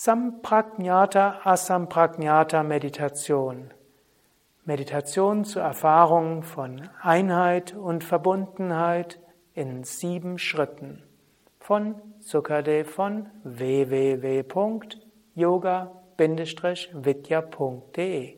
Sampragnata Asampragnata Meditation. Meditation zur Erfahrung von Einheit und Verbundenheit in sieben Schritten. Von Sukadev von www.yoga-vidya.de.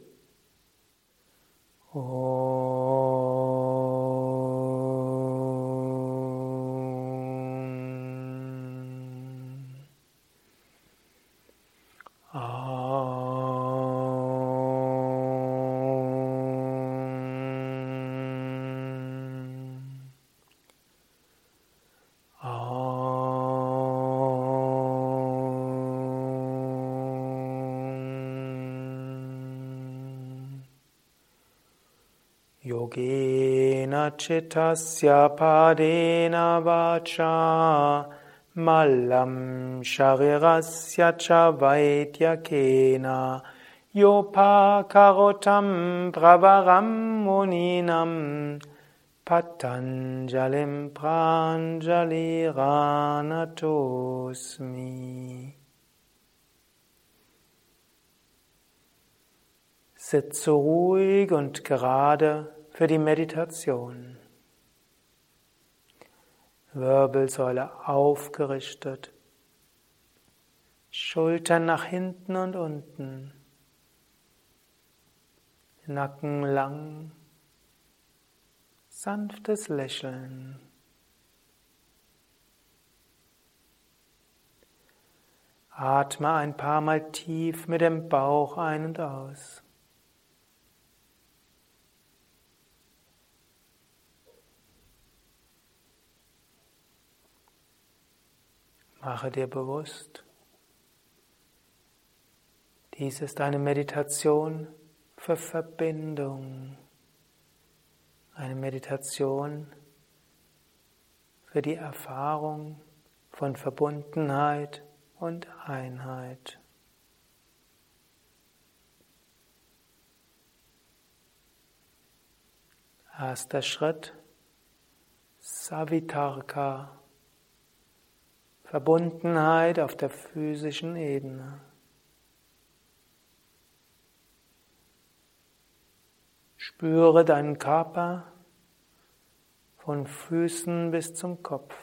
Yogena chittasya padena vacha malam sharirasya cha vaidyakena yopa karotam bravaram muninam patanjalim pranjaliranatosmi Sitze ruhig und gerade für die Meditation. Wirbelsäule aufgerichtet, Schultern nach hinten und unten, Nacken lang, sanftes Lächeln. Atme ein paar Mal tief mit dem Bauch ein und aus. Mache dir bewusst, dies ist eine Meditation für Verbindung, eine Meditation für die Erfahrung von Verbundenheit und Einheit. Erster Schritt, Savitarka. Verbundenheit auf der physischen Ebene. Spüre deinen Körper von Füßen bis zum Kopf.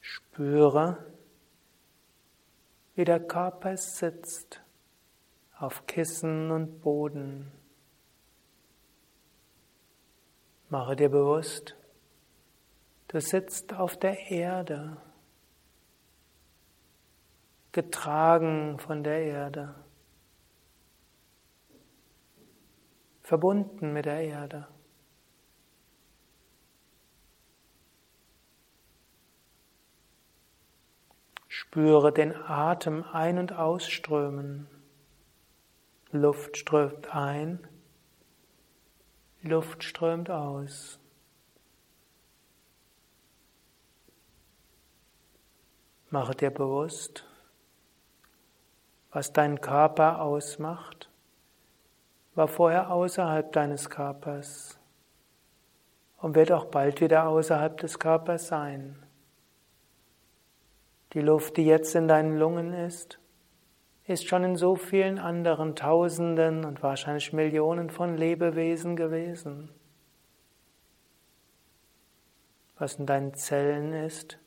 Spüre, wie der Körper sitzt auf Kissen und Boden. Mache dir bewusst, du sitzt auf der Erde, getragen von der Erde, verbunden mit der Erde. Spüre den Atem ein- und ausströmen. Luft strömt ein Luft strömt aus. Mache dir bewusst, was deinen Körper ausmacht, war vorher außerhalb deines Körpers und wird auch bald wieder außerhalb des Körpers sein. Die Luft, die jetzt in deinen Lungen ist, ist schon in so vielen anderen Tausenden und wahrscheinlich Millionen von Lebewesen gewesen. Was in deinen Zellen ist,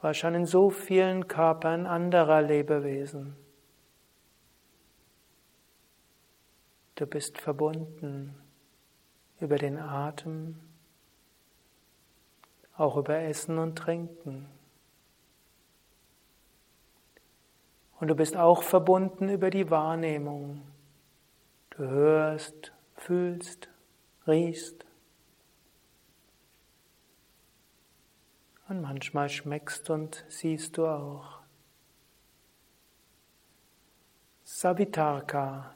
war schon in so vielen Körpern anderer Lebewesen. Du bist verbunden über den Atem, auch über Essen und Trinken. Und du bist auch verbunden über die Wahrnehmung. Du hörst, fühlst, riechst. Und manchmal schmeckst und siehst du auch. Savitarka,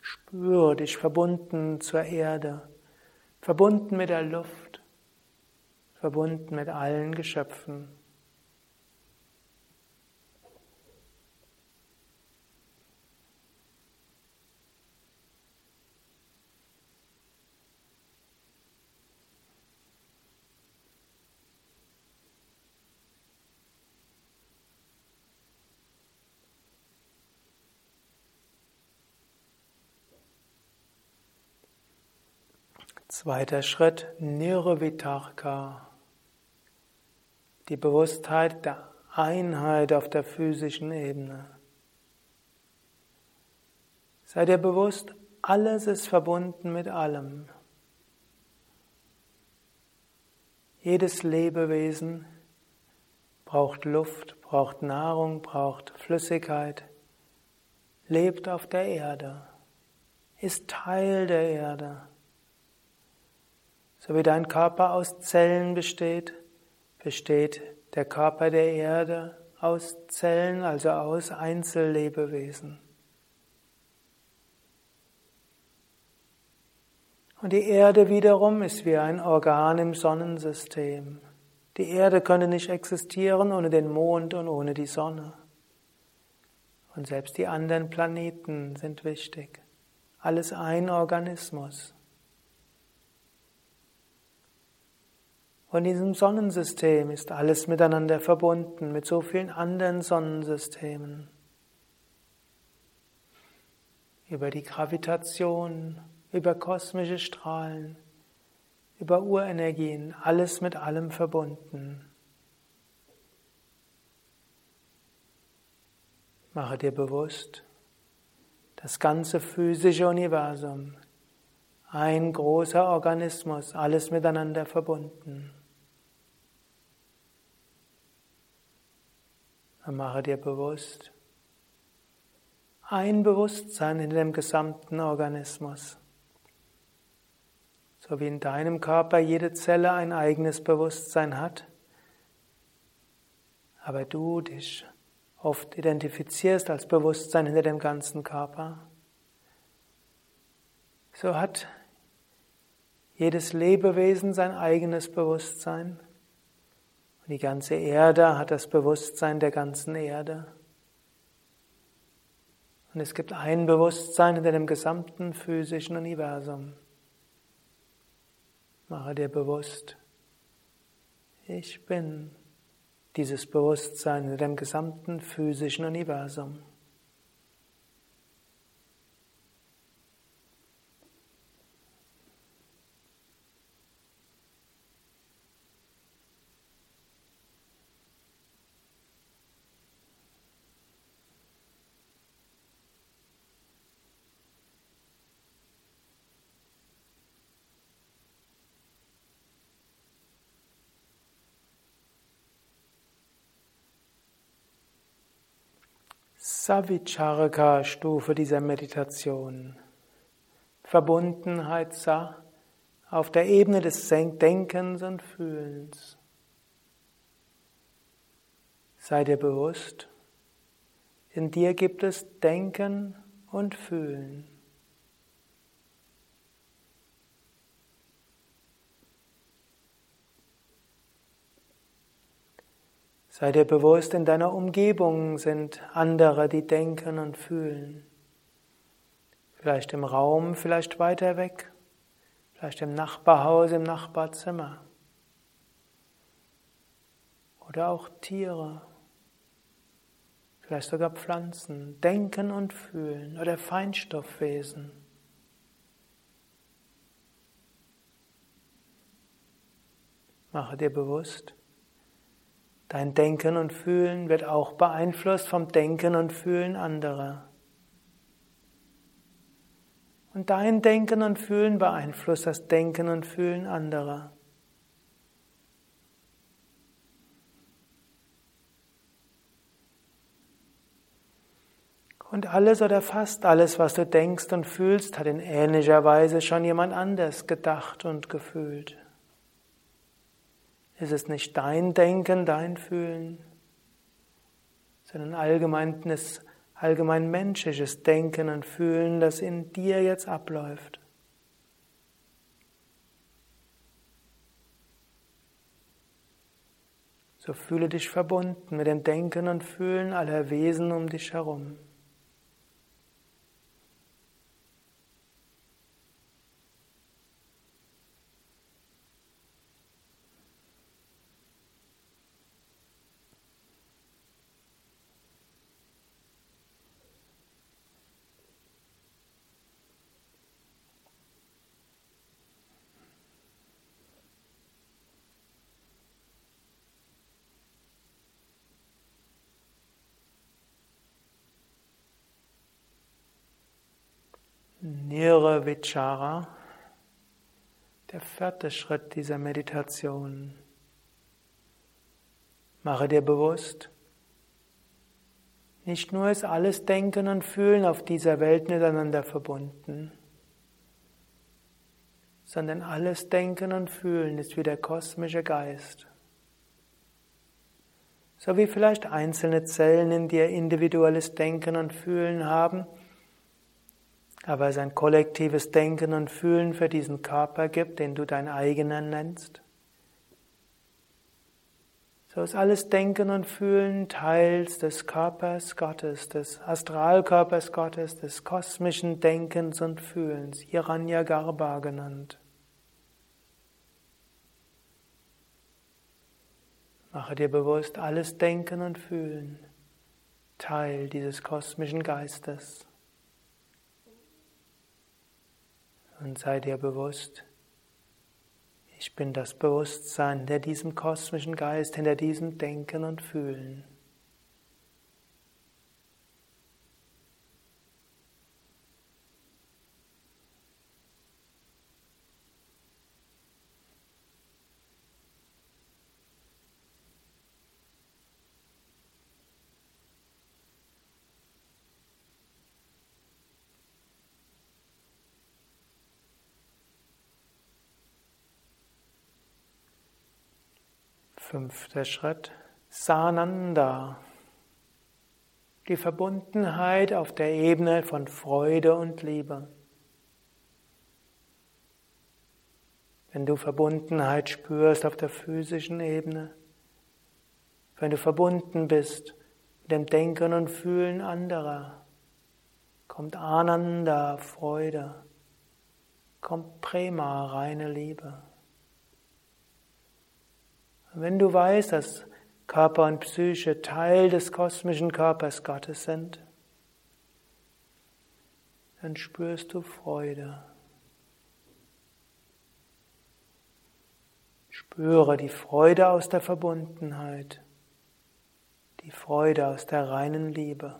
spüre dich verbunden zur Erde, verbunden mit der Luft, verbunden mit allen Geschöpfen. Zweiter Schritt, Nirvitarka. Die Bewusstheit der Einheit auf der physischen Ebene. Sei dir bewusst, alles ist verbunden mit allem. Jedes Lebewesen braucht Luft, braucht Nahrung, braucht Flüssigkeit, lebt auf der Erde, ist Teil der Erde. So wie dein Körper aus Zellen besteht, besteht der Körper der Erde aus Zellen, also aus Einzellebewesen. Und die Erde wiederum ist wie ein Organ im Sonnensystem. Die Erde könnte nicht existieren ohne den Mond und ohne die Sonne. Und selbst die anderen Planeten sind wichtig. Alles ein Organismus. Und in diesem Sonnensystem ist alles miteinander verbunden, mit so vielen anderen Sonnensystemen. Über die Gravitation, über kosmische Strahlen, über Urenergien, alles mit allem verbunden. Mache dir bewusst, das ganze physische Universum, ein großer Organismus, alles miteinander verbunden. Und mache dir bewusst, ein Bewusstsein in dem gesamten Organismus. So wie in deinem Körper jede Zelle ein eigenes Bewusstsein hat, aber du dich oft identifizierst als Bewusstsein hinter dem ganzen Körper, so hat jedes Lebewesen sein eigenes Bewusstsein und die ganze Erde hat das Bewusstsein der ganzen Erde. Und es gibt ein Bewusstsein hinter dem gesamten physischen Universum. Mache dir bewusst, ich bin dieses Bewusstsein in dem gesamten physischen Universum. Savicharaka-Stufe dieser Meditation. Verbundenheit Sa auf der Ebene des Denkens und Fühlens. Sei dir bewusst, in dir gibt es Denken und Fühlen. Sei dir bewusst, in deiner Umgebung sind andere, die denken und fühlen. Vielleicht im Raum, vielleicht weiter weg, vielleicht im Nachbarhaus, im Nachbarzimmer. Oder auch Tiere, vielleicht sogar Pflanzen, denken und fühlen oder Feinstoffwesen. Mache dir bewusst, Dein Denken und Fühlen wird auch beeinflusst vom Denken und Fühlen anderer. Und dein Denken und Fühlen beeinflusst das Denken und Fühlen anderer. Und alles oder fast alles, was du denkst und fühlst, hat in ähnlicher Weise schon jemand anders gedacht und gefühlt. Es ist nicht dein Denken, dein Fühlen, sondern allgemeines, allgemein menschliches Denken und Fühlen, das in dir jetzt abläuft. So fühle dich verbunden mit dem Denken und Fühlen aller Wesen um dich herum. Nirvichara, der vierte Schritt dieser Meditation. Mache dir bewusst, nicht nur ist alles Denken und Fühlen auf dieser Welt miteinander verbunden, sondern alles Denken und Fühlen ist wie der kosmische Geist. So wie vielleicht einzelne Zellen in dir individuelles Denken und Fühlen haben, aber es ein kollektives Denken und Fühlen für diesen Körper gibt, den du dein eigener nennst. So ist alles Denken und Fühlen Teils des Körpers Gottes, des Astralkörpers Gottes, des kosmischen Denkens und Fühlens, Hiranyagarbha genannt. Mache dir bewusst, alles Denken und Fühlen Teil dieses kosmischen Geistes. Und sei dir bewusst, ich bin das Bewusstsein hinter diesem kosmischen Geist, hinter diesem Denken und Fühlen. Fünfter Schritt, Sananda. Die Verbundenheit auf der Ebene von Freude und Liebe. Wenn du Verbundenheit spürst auf der physischen Ebene, wenn du verbunden bist mit dem Denken und Fühlen anderer, kommt Ananda, Freude, kommt Prema, reine Liebe. Wenn du weißt, dass Körper und Psyche Teil des kosmischen Körpers Gottes sind, dann spürst du Freude. Spüre die Freude aus der Verbundenheit, die Freude aus der reinen Liebe.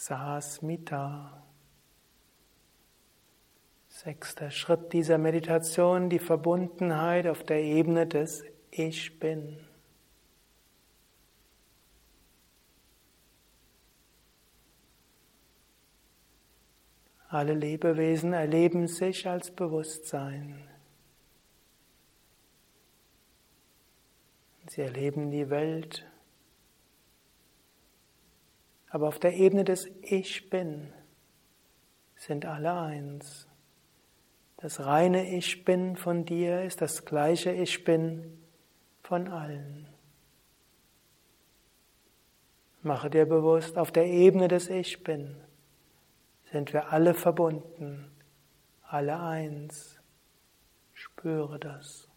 Sasmita. Sechster Schritt dieser Meditation, die Verbundenheit auf der Ebene des Ich bin. Alle Lebewesen erleben sich als Bewusstsein. Sie erleben die Welt aber auf der Ebene des Ich bin sind alle eins. Das reine Ich bin von dir ist das gleiche Ich bin von allen. Mache dir bewusst, auf der Ebene des Ich bin sind wir alle verbunden, alle eins. Spüre das.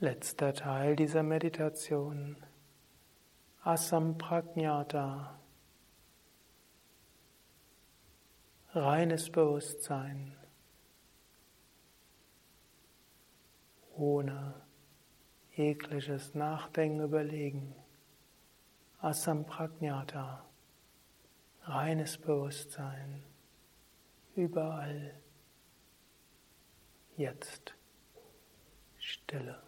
Letzter Teil dieser Meditation. Asampragnata. Reines Bewusstsein. Ohne jegliches Nachdenken, Überlegen. Asampragnata. Reines Bewusstsein. Überall. Jetzt. Stille.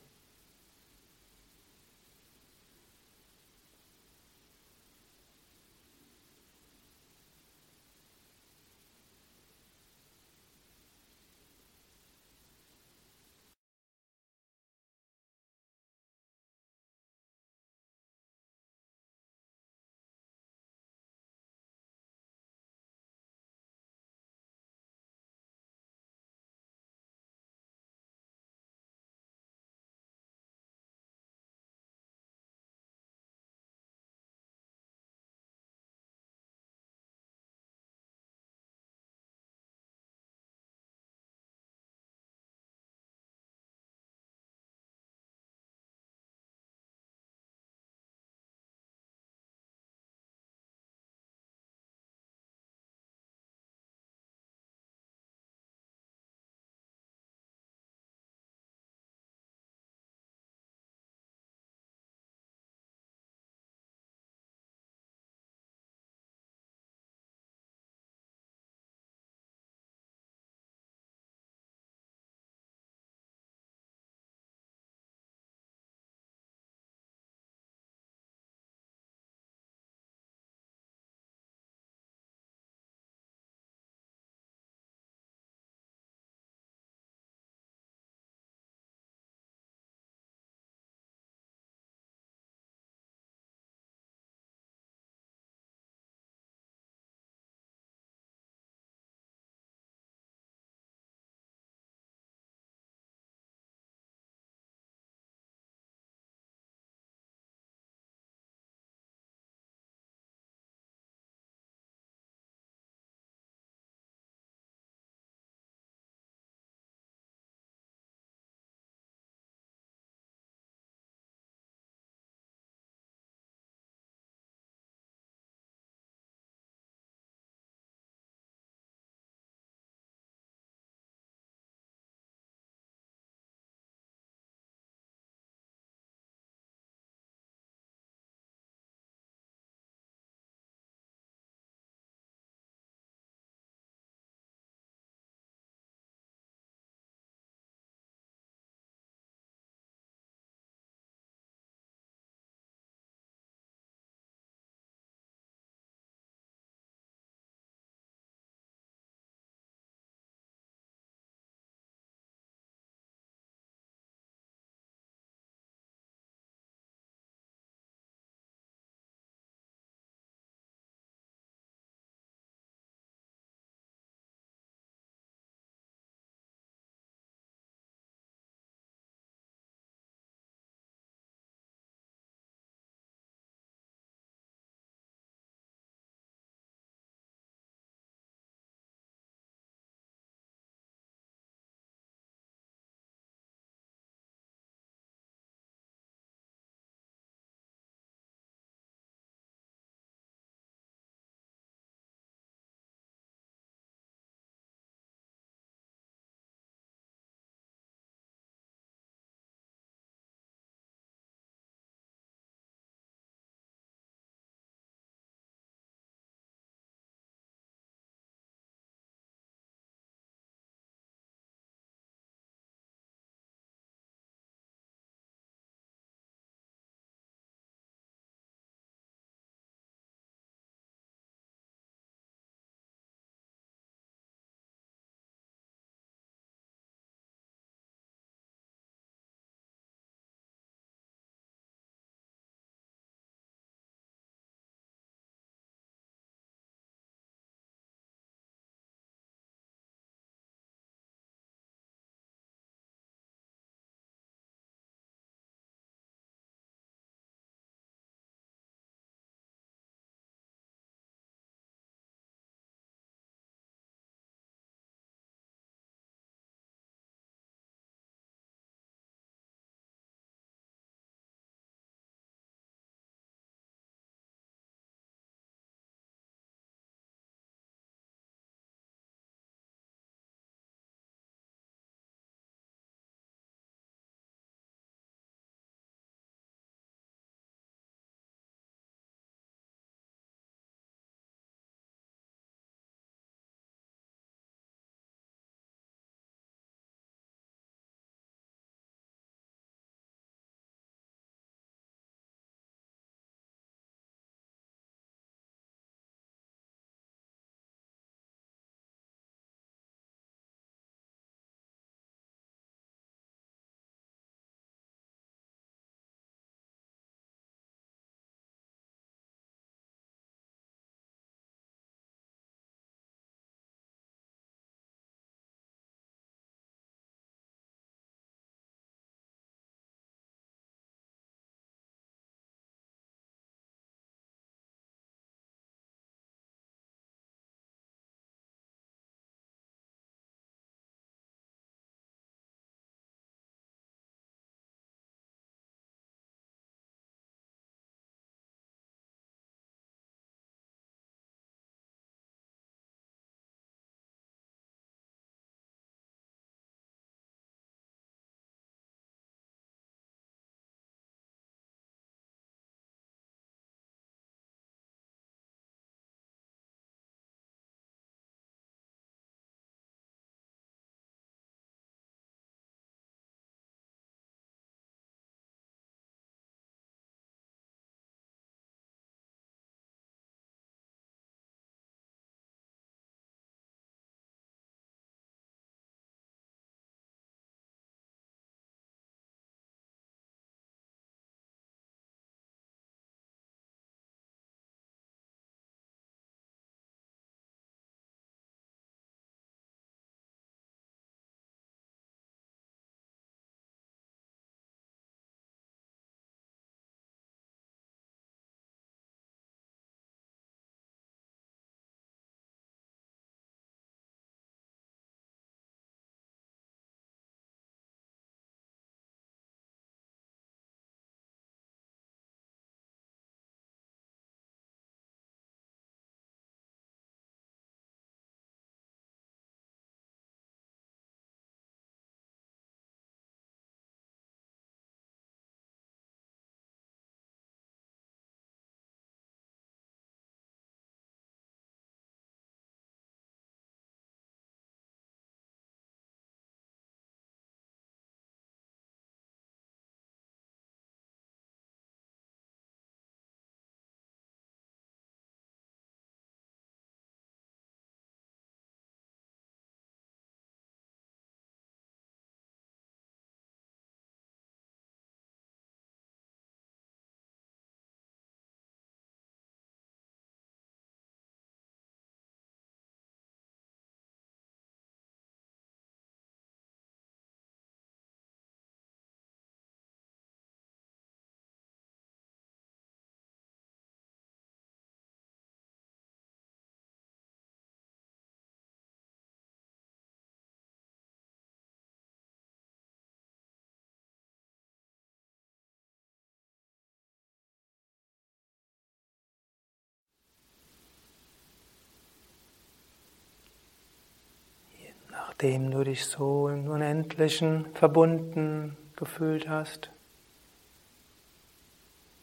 Nachdem du dich so im Unendlichen verbunden gefühlt hast.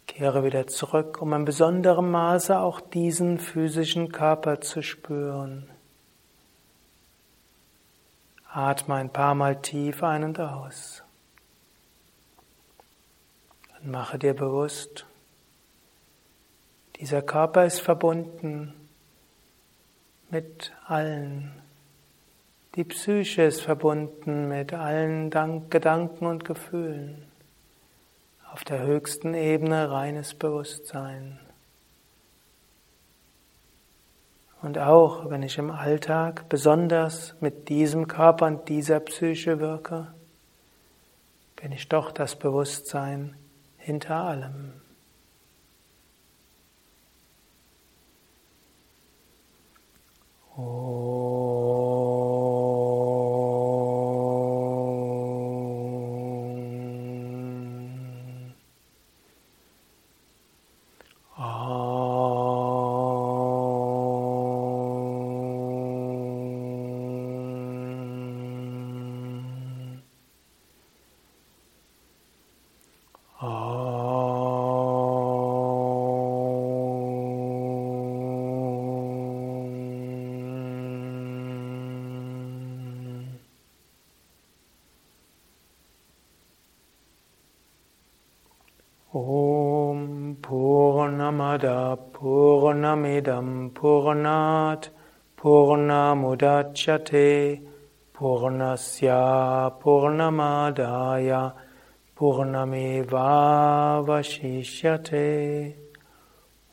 Kehre wieder zurück, um in besonderem Maße auch diesen physischen Körper zu spüren. Atme ein paar Mal tief ein und aus. Und mache dir bewusst, dieser Körper ist verbunden mit allen. Die Psyche ist verbunden mit allen Gedanken und Gefühlen. Auf der höchsten Ebene reines Bewusstsein. Und auch wenn ich im Alltag besonders mit diesem Körper und dieser Psyche wirke, bin ich doch das Bewusstsein hinter allem. Om Purnat Purnamudachyate Purnasya Purnamadaya Purnameva Vashishyate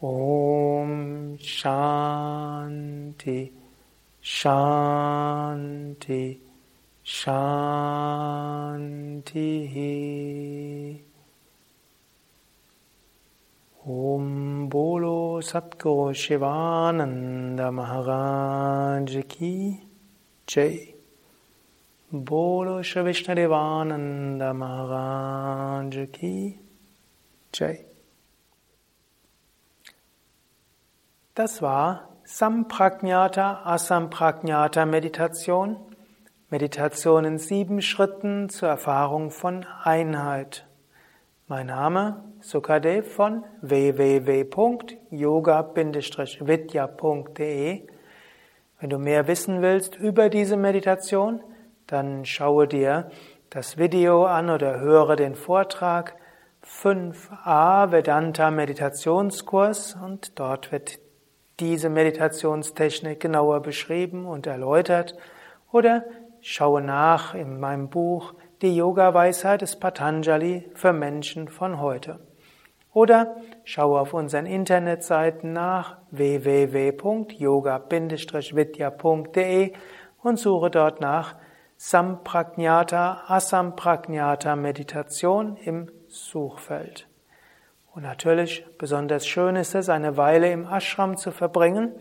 Om Shanti Shanti Shanti Om Bolo Satguru Shivananda Maharaj Ki Jai Bolo Shri Vishnadevananda Maharaj Ki Jai Das war Sampragnata Asampragnata Meditation. Meditation in sieben Schritten zur Erfahrung von Einheit. Mein Name Sukadev von www.yoga-vidya.de. Wenn du mehr wissen willst über diese Meditation, dann schaue dir das Video an oder höre den Vortrag 5a Vedanta Meditationskurs und dort wird diese Meditationstechnik genauer beschrieben und erläutert oder schaue nach in meinem Buch die Yoga-Weisheit des Patanjali für Menschen von heute. Oder schaue auf unseren Internetseiten nach www.yoga-vidya.de und suche dort nach Sampragnata Asampragnata Meditation im Suchfeld. Und natürlich, besonders schön ist es, eine Weile im Ashram zu verbringen.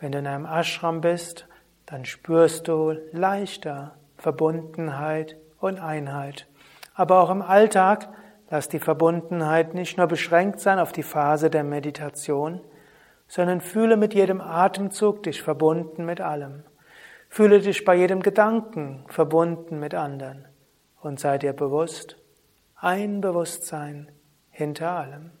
Wenn du in einem Ashram bist, dann spürst du leichter Verbundenheit und Einheit. Aber auch im Alltag lass die Verbundenheit nicht nur beschränkt sein auf die Phase der Meditation, sondern fühle mit jedem Atemzug dich verbunden mit allem. Fühle dich bei jedem Gedanken verbunden mit anderen und sei dir bewusst, ein Bewusstsein hinter allem.